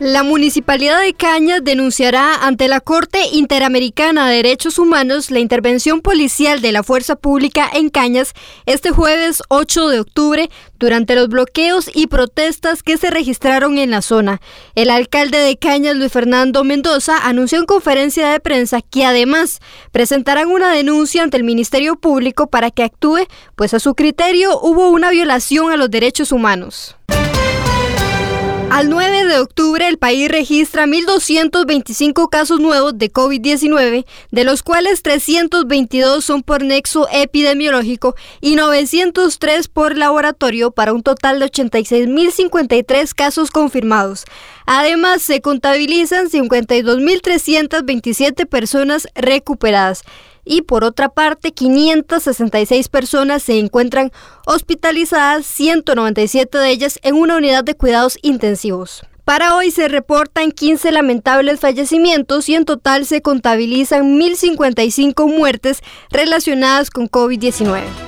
La Municipalidad de Cañas denunciará ante la Corte Interamericana de Derechos Humanos la intervención policial de la Fuerza Pública en Cañas este jueves 8 de octubre durante los bloqueos y protestas que se registraron en la zona. El alcalde de Cañas, Luis Fernando Mendoza, anunció en conferencia de prensa que además presentarán una denuncia ante el Ministerio Público para que actúe, pues a su criterio hubo una violación a los derechos humanos. Al 9 de octubre el país registra 1.225 casos nuevos de COVID-19, de los cuales 322 son por nexo epidemiológico y 903 por laboratorio para un total de 86.053 casos confirmados. Además, se contabilizan 52.327 personas recuperadas y por otra parte 566 personas se encuentran hospitalizadas, 197 de ellas en una unidad de cuidados intensivos. Para hoy se reportan 15 lamentables fallecimientos y en total se contabilizan 1.055 muertes relacionadas con COVID-19.